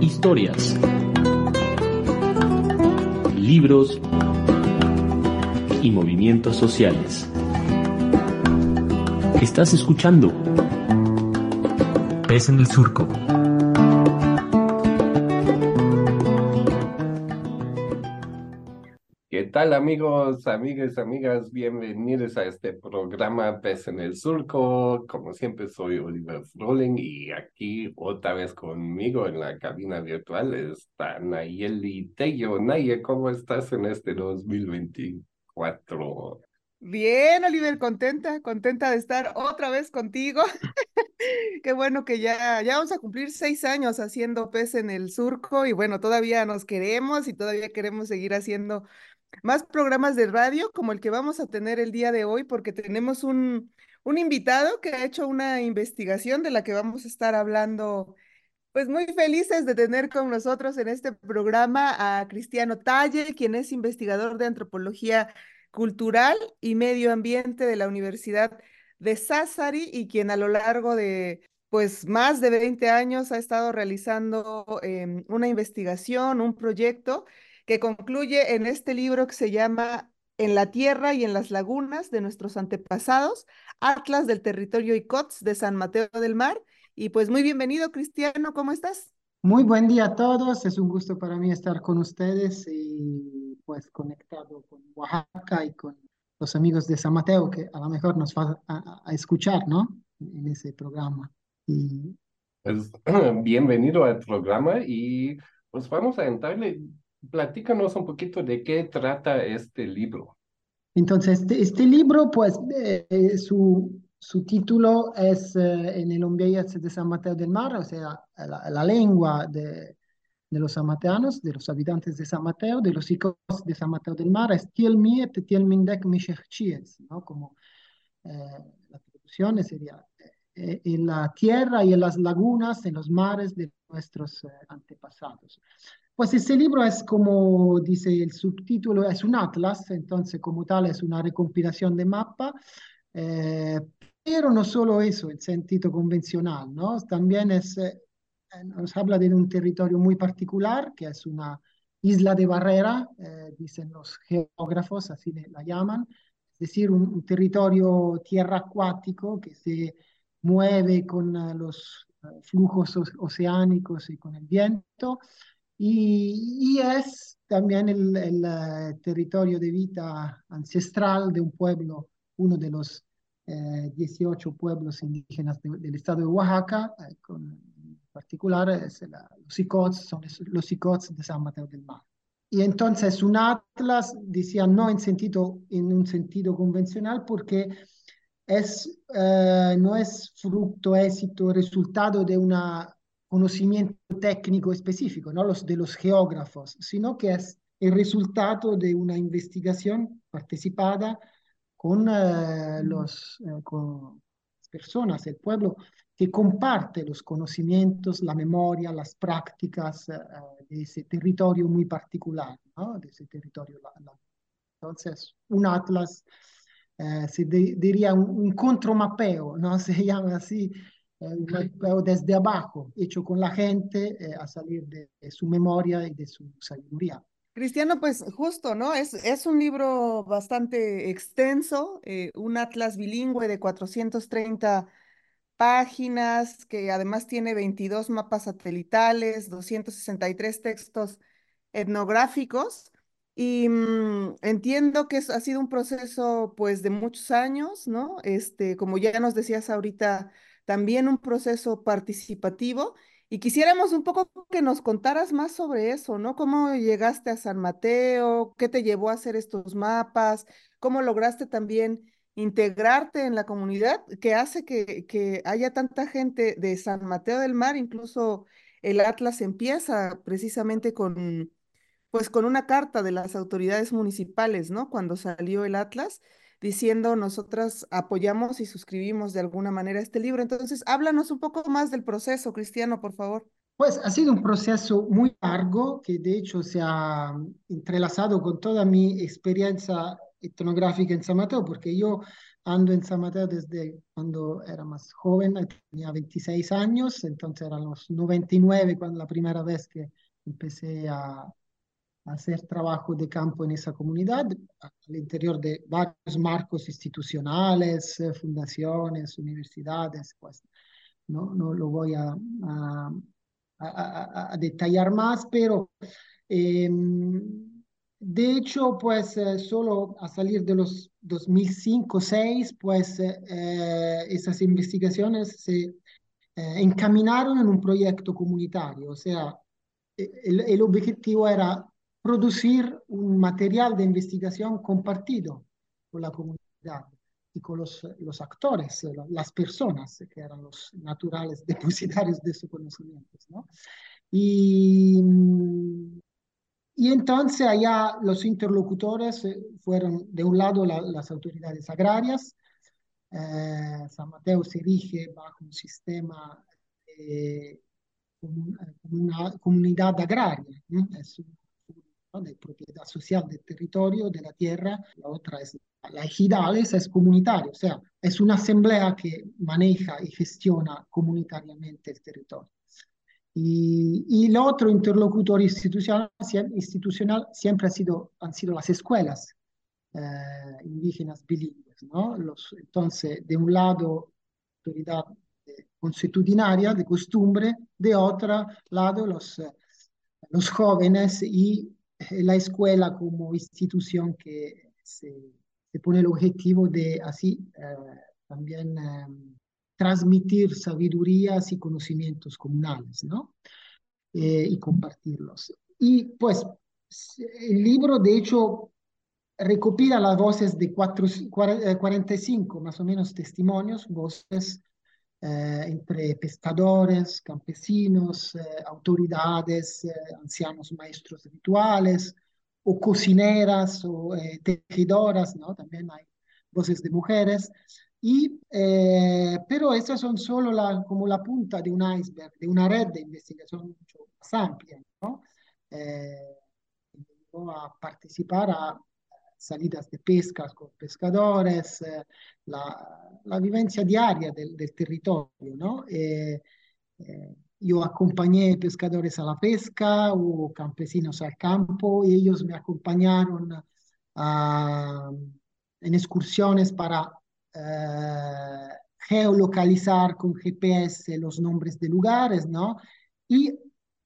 Historias. Libros y movimientos sociales. Estás escuchando Pez en el Surco. Tal amigos, amigas, amigas? Bienvenidos a este programa Pez en el Surco. Como siempre soy Oliver Froling y aquí otra vez conmigo en la cabina virtual está Nayeli Tello. Naye, ¿cómo estás en este 2024? Bien, Oliver, contenta, contenta de estar otra vez contigo. Qué bueno que ya, ya vamos a cumplir seis años haciendo pez en el surco y bueno, todavía nos queremos y todavía queremos seguir haciendo más programas de radio como el que vamos a tener el día de hoy porque tenemos un, un invitado que ha hecho una investigación de la que vamos a estar hablando. Pues muy felices de tener con nosotros en este programa a Cristiano Talle, quien es investigador de antropología cultural y medio ambiente de la Universidad de Sassari y quien a lo largo de pues más de 20 años ha estado realizando em, una investigación, un proyecto que concluye en este libro que se llama En la tierra y en las lagunas de nuestros antepasados, Atlas del territorio ICOTS de San Mateo del Mar. Y pues muy bienvenido, Cristiano, ¿cómo estás? Muy buen día a todos, es un gusto para mí estar con ustedes y pues conectado con Oaxaca y con los amigos de San Mateo que a lo mejor nos va a, a escuchar, ¿no? En ese programa. Y... Pues bienvenido al programa y pues vamos a entrarle, platícanos un poquito de qué trata este libro. Entonces, este, este libro, pues eh, su, su título es eh, en el Ombeyaz de San Mateo del Mar, o sea, la, la lengua de, los samateanos, de los habitantes de San Mateo, de los hijos de San Mateo del Mar, es Tielmi et Tielmindek Mishechchies, ¿no? Como eh, la traducción sería eh, en la tierra y en las lagunas, en los mares de nuestros eh, antepasados. Pues ese libro es como dice el subtítulo, es un atlas, entonces como tal es una recompilación de mapa, eh, pero no solo eso, el sentido convencional, ¿no? También es, eh, nos habla de un territorio muy particular, que es una isla de barrera, eh, dicen los geógrafos, así la llaman, es decir, un, un territorio tierra acuático que se mueve con uh, los uh, flujos oceánicos y con el viento, y, y es también el, el uh, territorio de vida ancestral de un pueblo, uno de los eh, 18 pueblos indígenas de, del estado de Oaxaca, eh, con, en particular es la, los Icots, son los Icots de San Mateo del Mar. Y entonces un atlas, decía, no en, sentido, en un sentido convencional, porque es, eh, no es fruto, éxito, resultado de un conocimiento técnico específico, no los de los geógrafos, sino que es el resultado de una investigación participada con, eh, los, eh, las personas, el pueblo, que comparte los conocimientos, la memoria, las prácticas eh, de ese territorio muy particular, ¿no? de ese territorio. Entonces, un atlas eh, se de, diría un, un, contromapeo, ¿no? Se llama así, eh, desde abajo, hecho con la gente eh, a salir de, su memoria y de su sabiduría. Cristiano, pues justo, ¿no? Es, es un libro bastante extenso, eh, un atlas bilingüe de 430 páginas, que además tiene 22 mapas satelitales, 263 textos etnográficos. Y mmm, entiendo que ha sido un proceso pues de muchos años, ¿no? Este, como ya nos decías ahorita, también un proceso participativo. Y quisiéramos un poco que nos contaras más sobre eso, ¿no? ¿Cómo llegaste a San Mateo? ¿Qué te llevó a hacer estos mapas? ¿Cómo lograste también integrarte en la comunidad que hace que, que haya tanta gente de San Mateo del Mar? Incluso el Atlas empieza precisamente con pues con una carta de las autoridades municipales, ¿no? Cuando salió el Atlas, diciendo nosotras apoyamos y suscribimos de alguna manera este libro. Entonces, háblanos un poco más del proceso, Cristiano, por favor. Pues ha sido un proceso muy largo que de hecho se ha entrelazado con toda mi experiencia etnográfica en San Mateo, porque yo ando en San Mateo desde cuando era más joven, tenía 26 años, entonces eran los 99 cuando la primera vez que empecé a, hacer trabajo de campo en esa comunidad, al interior de varios marcos institucionales, eh, fundaciones, universidades, pues no, no lo voy a, a, detallar más, pero eh, de hecho, pues eh, solo a salir de los 2005-2006, pues eh, esas investigaciones se encaminaron en un proyecto comunitario, o sea, e, el, objetivo era producir un material de investigación compartido con la comunidad y con los, los actores, las personas que eran los naturales depositarios de sus conocimientos, ¿no? Y y entonces allá los interlocutores eh, fueron, de un lado, la, las autoridades agrarias. Eh, San Mateo se rige bajo un sistema de una comunidad agraria, una de propiedad social del territorio, de la tierra, la otra es la ejidal, esa es comunitaria, o sea, es una asamblea que maneja y gestiona comunitariamente el territorio. Y, el otro interlocutor institucional, institucional siempre ha sido, han sido las escuelas eh, indígenas bilingües. ¿no? Entonces, de un lado, autoridad consuetudinaria, de costumbre, de otro lado, los, los jóvenes y la escuela como institución que se, se pone el objetivo de así eh, también eh, transmitir sabidurías y conocimientos comunales, ¿no? Eh, y compartirlos. Y pues el libro, de hecho, recopila las voces de cuatro, 45 más o menos testimonios, voces eh, entre pescadores, campesinos, eh, autoridades, eh, ancianos maestros rituales, o cocineras, o eh, tejedoras, ¿no? También hay voces de mujeres. Y, eh, pero estas son solo la, como la punta de un iceberg, de una red de investigación mucho más amplia, ¿no? Eh, a participar a salidas de pesca con pescadores, eh, la, la, vivencia diaria del, del territorio, ¿no? Eh, eh, yo acompañé pescadores a la pesca o campesinos al campo y ellos me acompañaron en excursiones para geolocalizar con GPS los nombres de lugares, ¿no? Y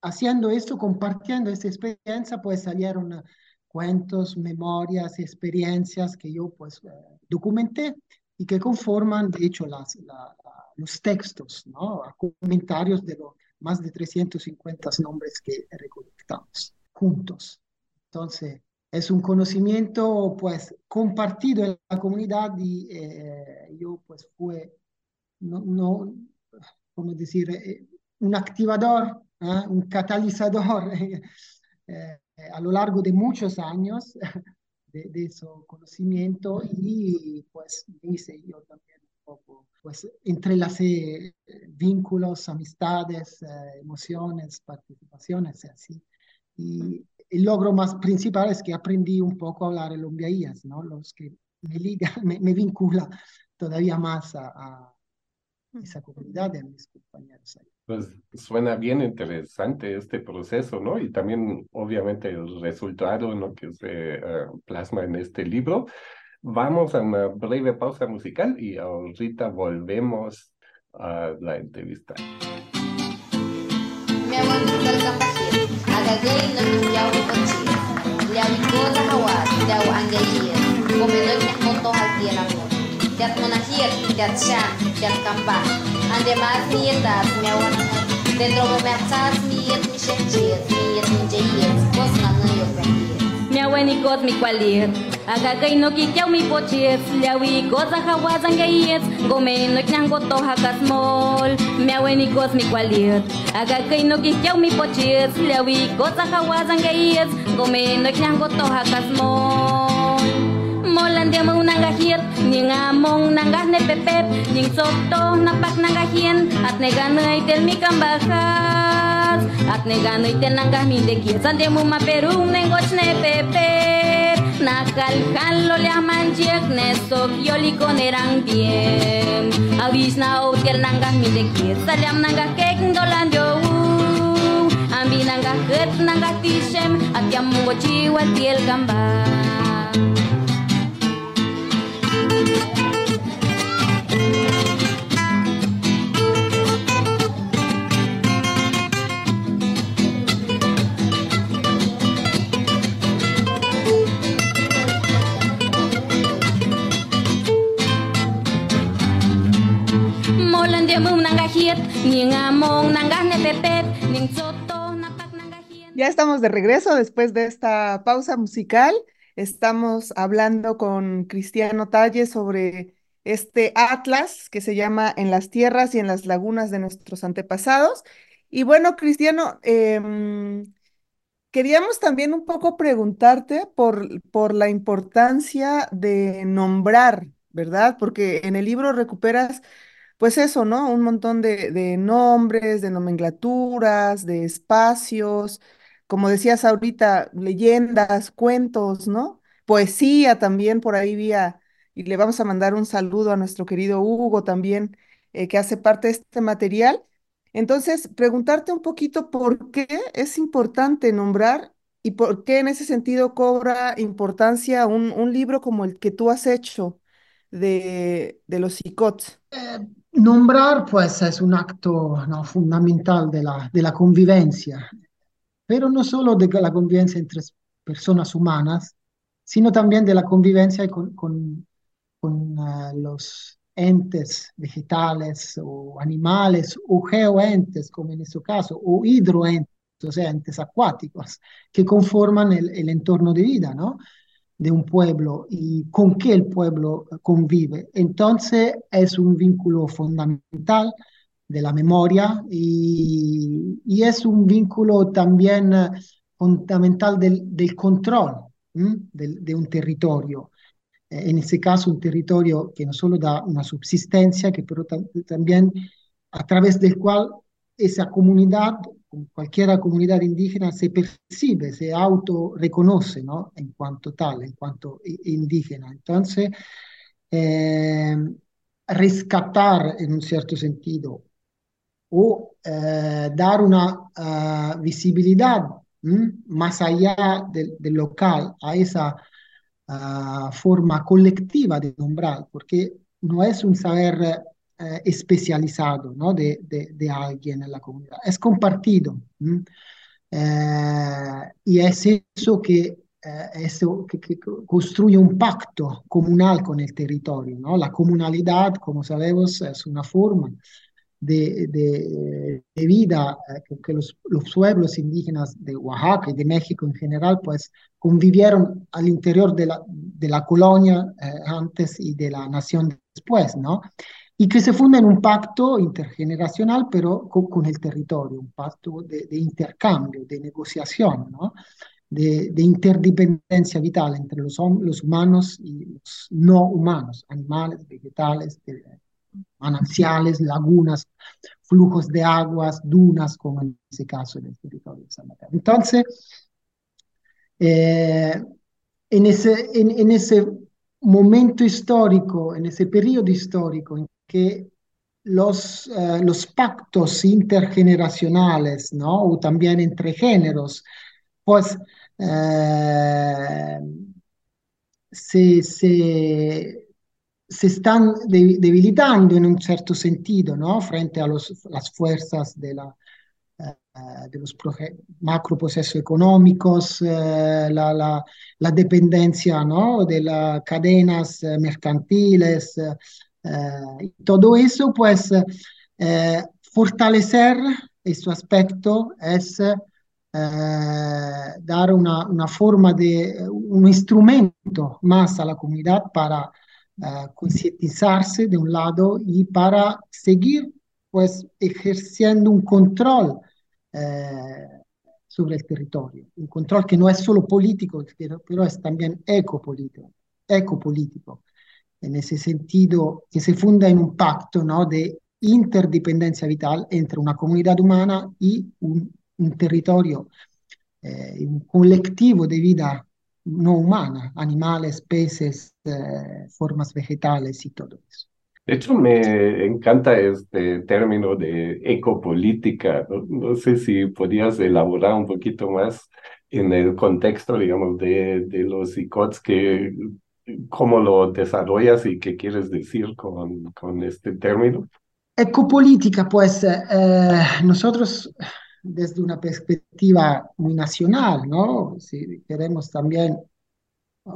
haciendo esto, compartiendo esta experiencia, pues salieron cuentos, memorias, experiencias que yo pues eh, documenté y que conforman, de hecho, las, la, los textos, ¿no? comentarios de los más de 350 nombres que recolectamos juntos. Entonces, es un conocimiento pues compartido en la comunidad y eh, yo pues fue, no, no ¿cómo decir? Eh, un activador, un catalizador a lo largo de muchos años de, de ese conocimiento y pues hice yo también un poco, pues entrelacé vínculos, amistades, emociones, participaciones, así. Y el logro más principal es que aprendí un poco a hablar el ombiaías, ¿no? Los que me liga, me, me vincula todavía más a, a, esa comunidad de mis compañeros ahí. Pues suena bien interesante este proceso, ¿no? Y también, obviamente, el resultado, ¿no? Que se uh, plasma en este libro. Vamos a una breve pausa musical y ahorita volvemos a la entrevista. dat monarquia, dat chá, dat campá. Ande mais mietas, meu amor. Dentro do meu é chás, miet, me xerdias, miet, me dias, vos na não eu prendi. Meu eni god me qualir. Aga gay no ki é eu mi pochies, liawi goza hawazan gayes, gome no kyang goto hakas mol, miau eni goz mi qualir. Aga gay no ki kyau mi pochies, liawi goza hawazan gayes, gome no que goto hakas mol. Molan dia mau nanggahit Ning among nanggah ne pepep Ning sokto napak nanggahin At neganay tel mi At neganay tel nanggah mi dekit Sande mo maperung nengoch ne pepep nakalkan liah manjek nesok yoli diem awis na otir nanggah midekit salyam nanggah kek dolan jowu ambi nanggah ket nanggah tisem atiam mungo jiwa tiel Ya estamos de regreso después de esta pausa musical. Estamos hablando con Cristiano Talle sobre este atlas que se llama En las tierras y en las lagunas de nuestros antepasados. Y bueno, Cristiano, em, queríamos también un poco preguntarte por, por la importancia de nombrar, ¿verdad? Porque en el libro recuperas pues eso, ¿no? Un montón de, nombres, de nomenclaturas, de espacios, como decías ahorita, leyendas, cuentos, ¿no? Poesía también por ahí vía, y le vamos a mandar un saludo a nuestro querido Hugo también, eh, que hace parte de este material. Entonces, preguntarte un poquito por qué es importante nombrar y por qué en ese sentido cobra importancia un, libro como el que tú has hecho de, los ICOTS. Eh, nombrar, pues, es un acto ¿no? fundamental de la, de la convivencia, pero no solo de la convivencia entre personas humanas, sino también de la convivencia con, con, con uh, los entes vegetales o animales o geoentes, como en este caso, o hidroentes, o sea, entes acuáticos, que conforman el, el entorno de vida, ¿no? De un pueblo y con qué el pueblo convive. Entonces es un vínculo fundamental de la memoria y, es un vínculo también fundamental del, del control de un territorio. En ese caso, un territorio que no solo da una subsistencia, que pero también a través del cual esa comunidad cualquier comunidad indígena se percibe, se auto reconoce ¿no? en cuanto tal, en cuanto indígena. Entonces, eh, rescatar en un cierto sentido o eh, dar una uh, visibilidad más allá del, local a esa forma colectiva de nombrar, porque no es un saber eh, especializado ¿no? de, de, de, alguien en la comunidad, es compartido. Eh, y es eso que, eh, eso que, que, construye un pacto comunal con el territorio. ¿no? La comunalidad, como sabemos, es una forma de, de vida que, los, los, pueblos indígenas de Oaxaca y de México en general, pues convivieron al interior de la, de la colonia antes y de la nación después, ¿no? Y que se funda en un pacto intergeneracional, pero con, el territorio, un pacto de, intercambio, de negociación, de, de, interdependencia vital entre los, humanos y los no humanos, animales, vegetales, manantiales, lagunas, flujos de aguas, dunas, como en ese caso en el territorio de San Mateo. Entonces, eh, en, ese, en, en ese momento histórico, en ese periodo histórico que los, uh, los pactos intergeneracionales, ¿no? O también entre géneros, pues uh, se, se, se, están de, debilitando en un cierto sentido, ¿no? Frente a las fuerzas de, la, uh, de los macroprocesos económicos, la, la, la, dependencia, ¿no? De las cadenas mercantiles, eh, todo eso, pues, eh, fortalecer este aspecto es eh, dar una, una, forma de, un instrumento más a la comunidad para concientizarse de un lado y para seguir, pues, ejerciendo un control sobre el territorio, un control que no es solo político, pero, pero es también ecopolítico, ecopolítico en ese sentido que se funda en un pacto ¿no? de interdependencia vital entre una comunidad humana y un, un territorio, eh, un colectivo de vida no humana, animales, peces, eh, formas vegetales y todo eso. De hecho, me encanta este término de ecopolítica. No, no sé si podías elaborar un poquito más en el contexto, digamos, de, de los ICOTS, que, cómo lo desarrollas y qué quieres decir con, con este término. Ecopolítica, pues eh, nosotros desde una perspectiva muy nacional, ¿no? Si queremos también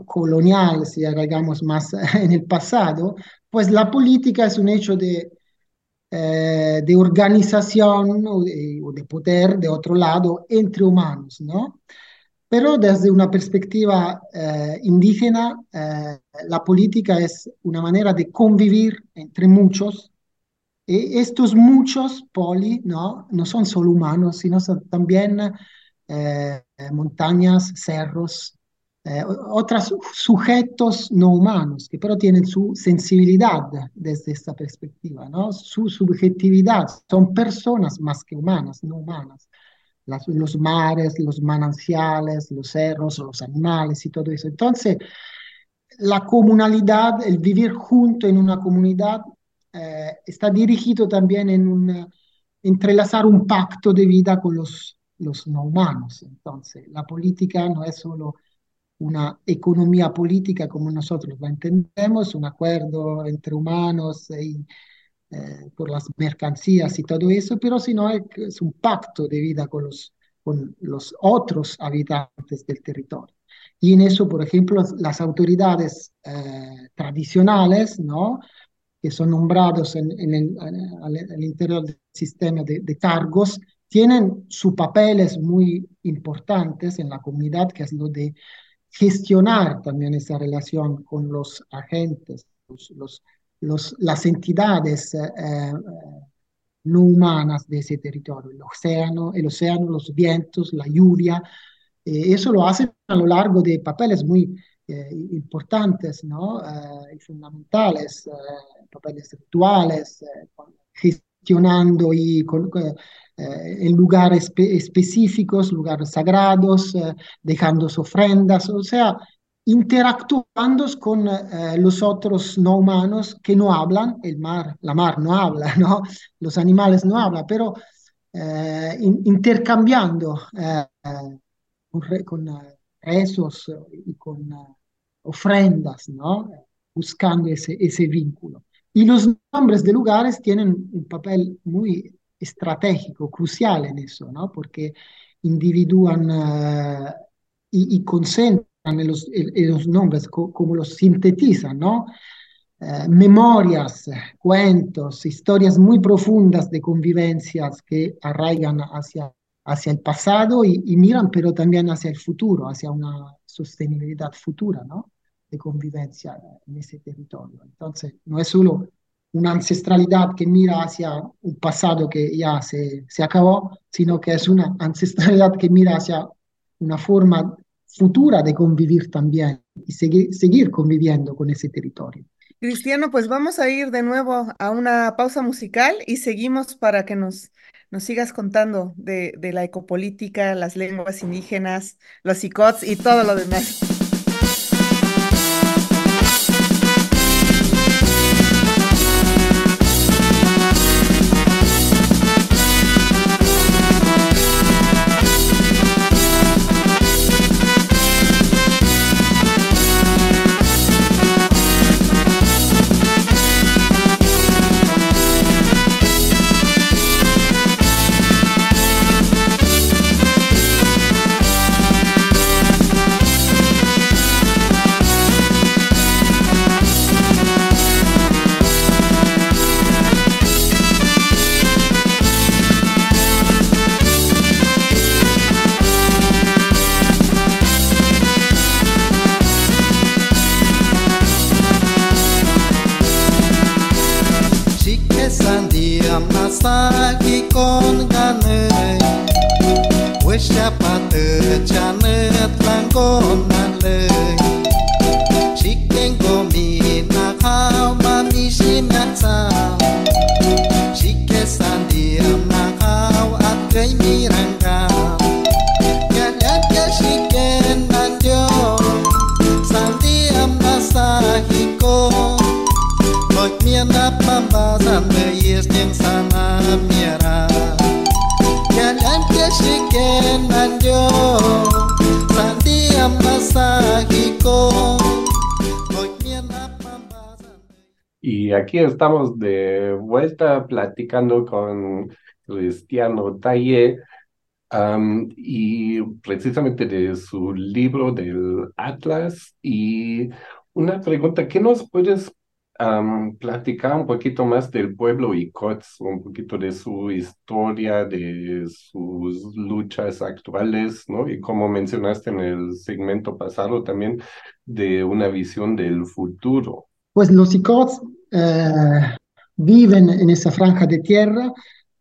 colonial, si agregamos más en el pasado, pues la política es un hecho de, eh, de organización o de, o de, poder, de otro lado, entre humanos, ¿no? Pero desde una perspectiva eh, indígena, eh, la política es una manera de convivir entre muchos. Y estos muchos poli, ¿no? No son solo humanos, sino también montañas, cerros, eh, otros sujetos no humanos, que pero tienen su sensibilidad desde esta perspectiva, ¿no? su subjetividad. Son personas más que humanas, no humanas. Las, los mares, los mananciales, los cerros, los animales y todo eso. Entonces, la comunalidad, el vivir junto en una comunidad, eh, está dirigido también en un, entrelazar un pacto de vida con los, los no humanos. Entonces, la política no es solo una economía política como nosotros la entendemos, un acuerdo entre humanos y, eh, por las mercancías y todo eso, pero sino es, es un pacto de vida con los, con los otros habitantes del territorio. Y en eso, por ejemplo, las autoridades eh, tradicionales, ¿no? que son nombrados en, en el, al, al, interior del sistema de, de cargos, tienen sus papeles muy importantes en la comunidad, que es lo de gestionar también esa relación con los agentes, los, los, los las entidades eh, eh, no humanas de ese territorio, el océano, el océano, los vientos, la lluvia. Eh, eso lo hacen a lo largo de papeles muy eh, importantes ¿no? y fundamentales, papeles rituales, gestionando y con, en lugares espe específicos, lugares sagrados, dejando ofrendas, o sea, interactuando con eh, los otros no humanos que no hablan, el mar, la mar no habla, los animales no hablan, pero in intercambiando con, con rezos y con ofrendas, buscando ese, ese vínculo. Y los nombres de lugares tienen un papel muy estratégico, crucial en eso, ¿no? Porque individúan y, y, en los, en los nombres, co como los sintetizan, ¿no? Uh, memorias, cuentos, historias muy profundas de convivencias que arraigan hacia, hacia el pasado y, y, miran, pero también hacia el futuro, hacia una sostenibilidad futura, ¿no? De convivencia en ese territorio. Entonces, no es solo una ancestralidad que mira hacia un pasado que ya se, se acabó, sino que es una ancestralidad que mira hacia una forma futura de convivir también y seguir, conviviendo con ese territorio. Cristiano, pues vamos a ir de nuevo a una pausa musical y seguimos para que nos, nos sigas contando de, de la ecopolítica, las lenguas indígenas, los ICOTS y todo lo demás. Estamos de vuelta platicando con Cristiano Talle y precisamente de su libro del Atlas. Y una pregunta, ¿qué nos puedes platicar un poquito más del pueblo Icots, un poquito de su historia, de sus luchas actuales, ¿no? Y como mencionaste en el segmento pasado también, de una visión del futuro. Pues los Icots eh, viven en esa franja de tierra,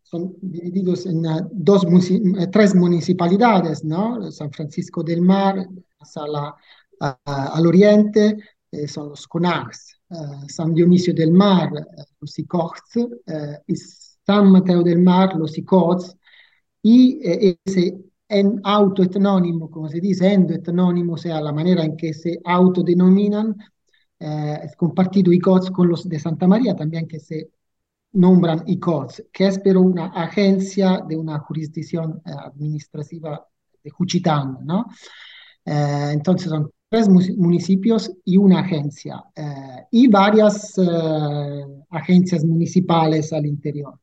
son divididos en uh, dos, eh, tres municipalidades, ¿no? San Francisco del Mar, hasta la- a- al oriente, eh, son los Conars, eh, San Dionisio del Mar, eh, los Icots, eh, y San Mateo del Mar, los Icots, y eh, ese en autoetnónimo, como se dice, endoetnónimo, o sea, la manera en que se autodenominan, eh, compartido ICOTS con los de Santa María también que se nombran ICOTS, que es pero una agencia de una jurisdicción eh, administrativa de Juchitán, ¿no? Eh, entonces son tres mu- municipios y una agencia, eh, y varias agencias municipales al interior.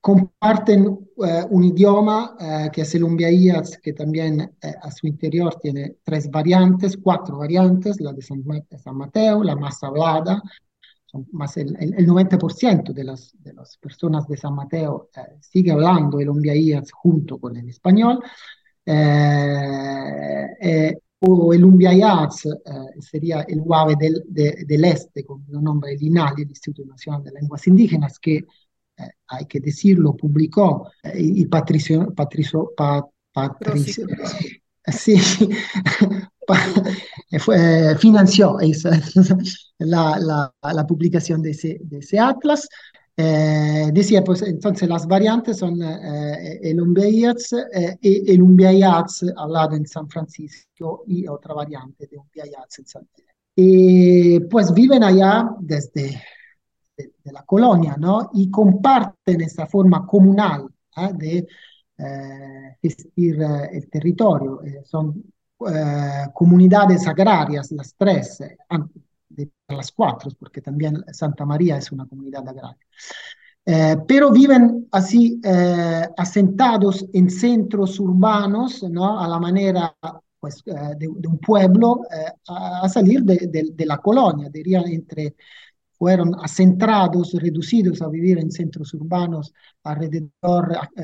Comparten eh, un idioma eh, que es el Umbiayats, que también eh, a su interior tiene tres variantes, cuatro variantes, la de San, Ma- San Mateo, la más hablada, son más el, el- el 90% de las, de las personas de San Mateo eh, sigue hablando el Umbiayats junto con el español. Eh, eh, o el Umbiayats eh, sería el UAVE del, de- del Este, con el nombre del INALI, el Instituto Nacional de Lenguas Indígenas, que eh, hay que decirlo, publicó eh, y patricio, patricio, pa- patricio- sí, eh, fue- eh, financió la, la- la publicación de ese, de ese atlas. Eh, decía, pues entonces las variantes son eh, el Umbiayats eh, y el Umbiayats hablado en San Francisco y otra variante de Umbiayats en San Y pues viven allá desde de, la colonia, ¿no? Y comparten esa forma comunal ¿eh? de eh, gestir eh, el territorio. Eh, son comunidades agrarias, las tres, las cuatro, porque también Santa María es una comunidad agraria. Pero viven así asentados en centros urbanos, ¿no? A la manera pues, de, un pueblo a, salir de la colonia, diría entre fueron asentados, reducidos a vivir en centros urbanos alrededor eh,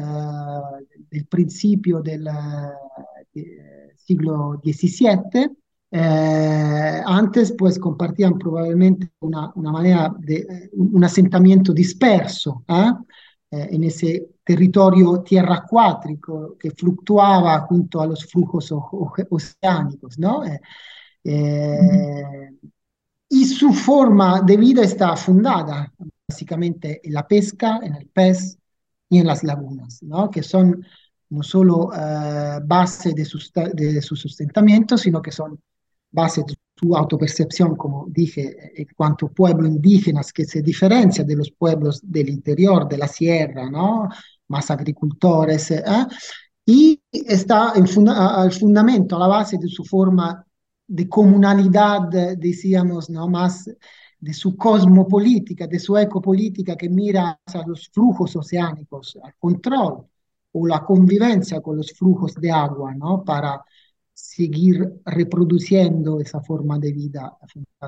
del principio del eh, siglo XVII. Eh, antes, pues, compartían probablemente una, una manera de un asentamiento disperso en ese territorio tierra acuático que fluctuaba junto a los flujos oceánicos, ¿no? Y su forma de vida está fundada básicamente en la pesca, en el pez y en las lagunas, ¿no? que son no solo eh, base de, de su sustentamiento, sino que son base de su autopercepción, como dije, en cuanto pueblo indígenas que se diferencia de los pueblos del interior, de la sierra, ¿no? más agricultores, ¿eh? y está en al fundamento, a la base de su forma de comunalidad, decíamos, ¿no? más de su cosmopolítica, de su ecopolítica que mira a los flujos oceánicos, al control o la convivencia con los flujos de agua, ¿no? Para seguir reproduciendo esa forma de vida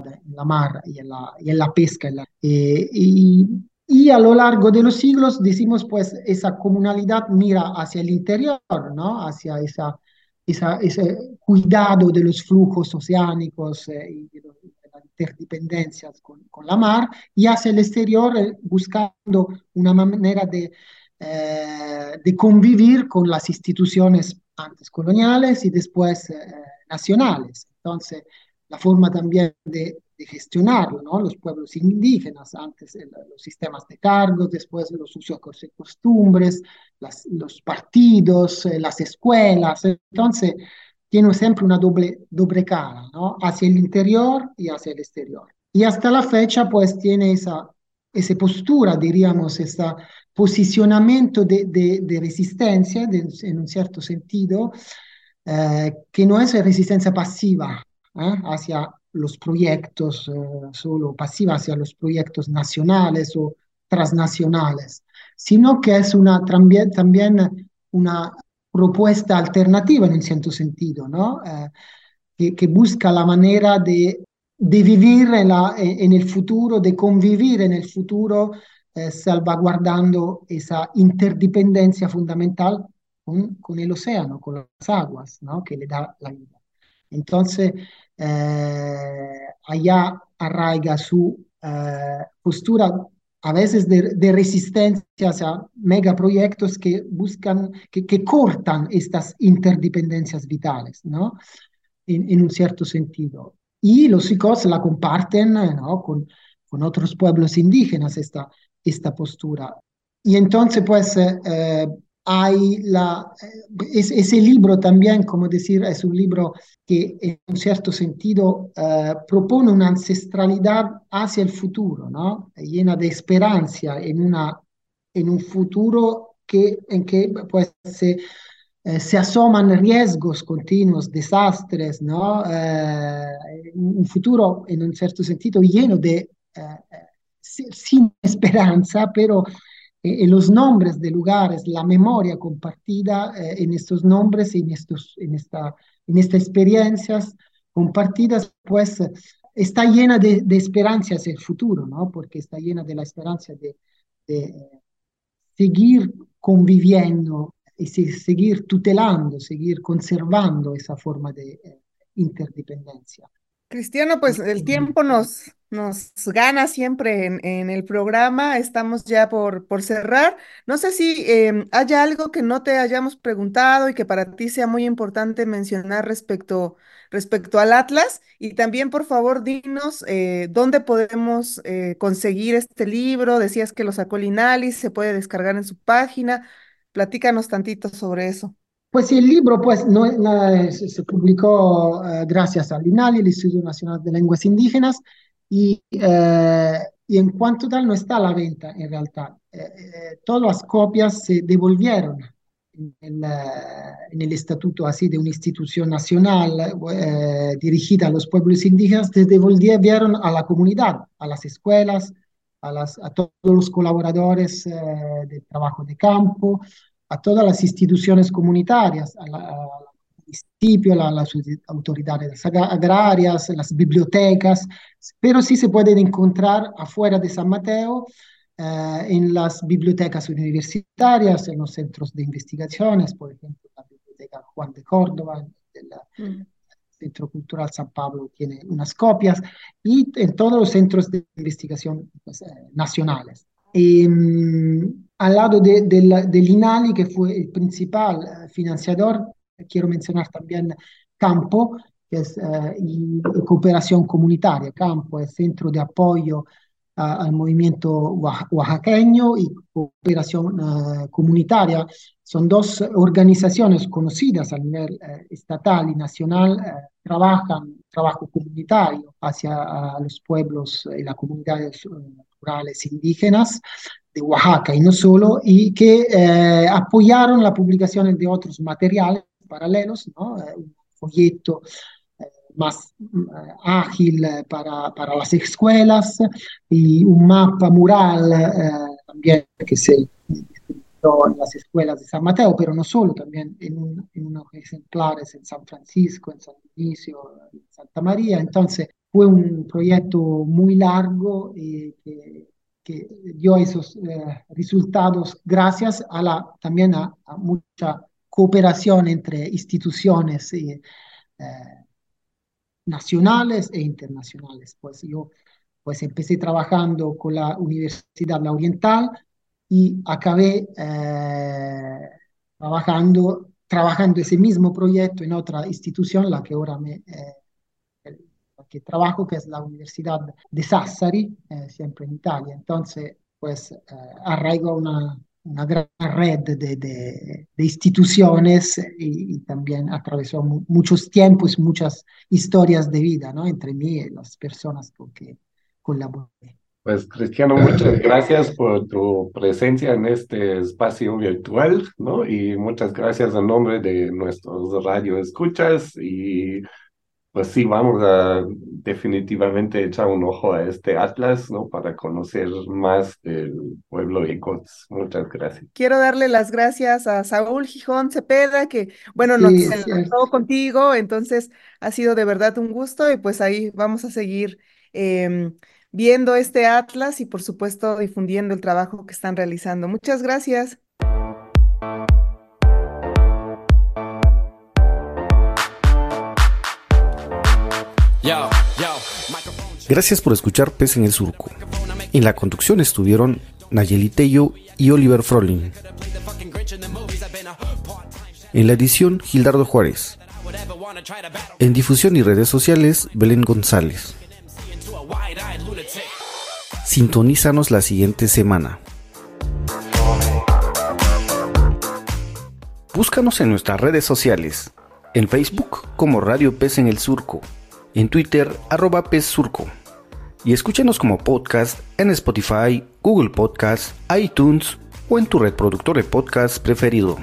en la mar y en la, y en la pesca. eh, y, y a lo largo de los siglos, decimos, pues esa comunalidad mira hacia el interior, ¿no? Hacia esa, ese cuidado de los flujos oceánicos eh, y de, los- de interdependencias con, la mar, y hacia el exterior eh, buscando una manera de, eh, de convivir con las instituciones antes coloniales y después nacionales. Entonces, la forma también de, de gestionarlo, ¿no? Los pueblos indígenas, antes el- los sistemas de cargos, después los usos y costumbres, las- los partidos, eh, las escuelas. Entonces, tiene siempre una doble, doble cara, ¿no? Hacia el interior y hacia el exterior. Y hasta la fecha, pues, tiene esa, esa postura, diríamos, esa posicionamiento de, de, de resistencia, de, en un cierto sentido, eh, que no es resistencia pasiva ¿eh? hacia los proyectos, eh, solo pasiva hacia los proyectos nacionales o transnacionales, sino que es una, también, una propuesta alternativa en un cierto sentido, ¿no? Eh, que, que, busca la manera de, de vivir en, la, en, el futuro, de convivir en el futuro, eh, salvaguardando esa interdependencia fundamental con, con, el océano, con las aguas, ¿no? que le da la vida. Entonces, eh, allá arraiga su eh, postura a veces de, de, resistencia a megaproyectos que buscan, que, cortan estas interdependencias vitales, ¿no? En, un cierto sentido. Y los psicos la comparten ¿no? con, con otros pueblos indígenas esta, esta postura. Y entonces, pues, eh, hay la, es, ese libro también, como decir, es un libro que en un cierto sentido eh, propone una ancestralidad hacia el futuro, ¿no? llena de esperanza en, una, en un futuro que, en que pues, se, eh, se asoman riesgos continuos, desastres, ¿no? Eh, un futuro en un cierto sentido lleno de, sin esperanza, pero en los nombres de lugares, la memoria compartida eh, en estos nombres, en, estos, en, esta, en estas experiencias compartidas, pues está llena de, de esperanza hacia el futuro, ¿no? Porque está llena de la esperanza de, de seguir conviviendo y seguir tutelando, seguir conservando esa forma de eh, interdependencia. Cristiano, pues el tiempo nos, nos gana siempre en, en, el programa. Estamos ya por, por cerrar. No sé si eh, haya algo que no te hayamos preguntado y que para ti sea muy importante mencionar respecto, respecto al Atlas. Y también, por favor, dinos eh, dónde podemos eh, conseguir este libro. Decías que lo sacó Linali, se puede descargar en su página. Platícanos tantito sobre eso. Pues el libro pues, no, no, se publicó uh, gracias al INALI, el Instituto Nacional de Lenguas Indígenas, y, uh, y, en cuanto tal no está a la venta en realidad. Todas las copias se devolvieron en el, en el, estatuto así de una institución nacional dirigida a los pueblos indígenas, se devolvieron a la comunidad, a las escuelas, a, las, a todos los colaboradores del trabajo de campo, a todas las instituciones comunitarias, al municipio, a las autoridades agrarias, las bibliotecas, pero sí se pueden encontrar afuera de San Mateo, eh, en las bibliotecas universitarias, en los centros de investigaciones, por ejemplo, la Biblioteca Juan de Córdoba, el mm. Centro Cultural San Pablo tiene unas copias, y en todos los centros de investigación pues, eh, nacionales. Um, al lado de, de la, del INALI, que fue el principal uh, financiador, quiero mencionar también Campo, que es y cooperación comunitaria. Campo es centro de apoyo uh, al movimiento oaxaqueño y cooperación comunitaria. Son dos organizaciones conocidas a nivel estatal y nacional, trabajan trabajo comunitario hacia los pueblos y las comunidades rurales indígenas de Oaxaca y no solo, y que eh, apoyaron la publicación de otros materiales paralelos, ¿no? Eh, un folleto eh, más ágil para, las escuelas y un mapa mural también que se en las escuelas de San Mateo, pero no solo, también en, un, en unos ejemplares en San Francisco, en San Dionisio, en Santa María. Entonces, fue un proyecto muy largo y que, que dio esos eh, resultados gracias a la, también a, a, mucha cooperación entre instituciones y, eh, nacionales e internacionales. Pues yo pues empecé trabajando con la Universidad La Oriental y acabé eh, trabajando, trabajando ese mismo proyecto en otra institución, la que ahora me eh, que trabajo, que es la Universidad de Sassari, eh, siempre en Italia. Entonces, pues arraigo una, una gran red de, de, instituciones y, también atravesó mu muchos tiempos, muchas historias de vida ¿no? entre mí y las personas con que colaboré. Pues Cristiano, muchas gracias por tu presencia en este espacio virtual, ¿no? Y muchas gracias en nombre de nuestros radio escuchas y pues sí, vamos a definitivamente echar un ojo a este atlas, ¿no? Para conocer más del pueblo de Cots. Muchas gracias. Quiero darle las gracias a Saúl Gijón Cepeda, que, bueno, nos Sí, enlazó contigo, entonces ha sido de verdad un gusto y pues ahí vamos a seguir em, viendo este atlas y por supuesto difundiendo el trabajo que están realizando. Muchas gracias. Gracias por escuchar Pez en el Surco. En la conducción estuvieron Nayeli Tello y Oliver Frolin. En la edición, Gildardo Juárez. En difusión y redes sociales, Belén González. Sintonízanos la siguiente semana. Búscanos en nuestras redes sociales. En Facebook como Radio Pez en el Surco. En Twitter arroba Pez Surco. Y escúchanos como podcast en Spotify, Google Podcast, iTunes o en tu reproductor de podcast preferido.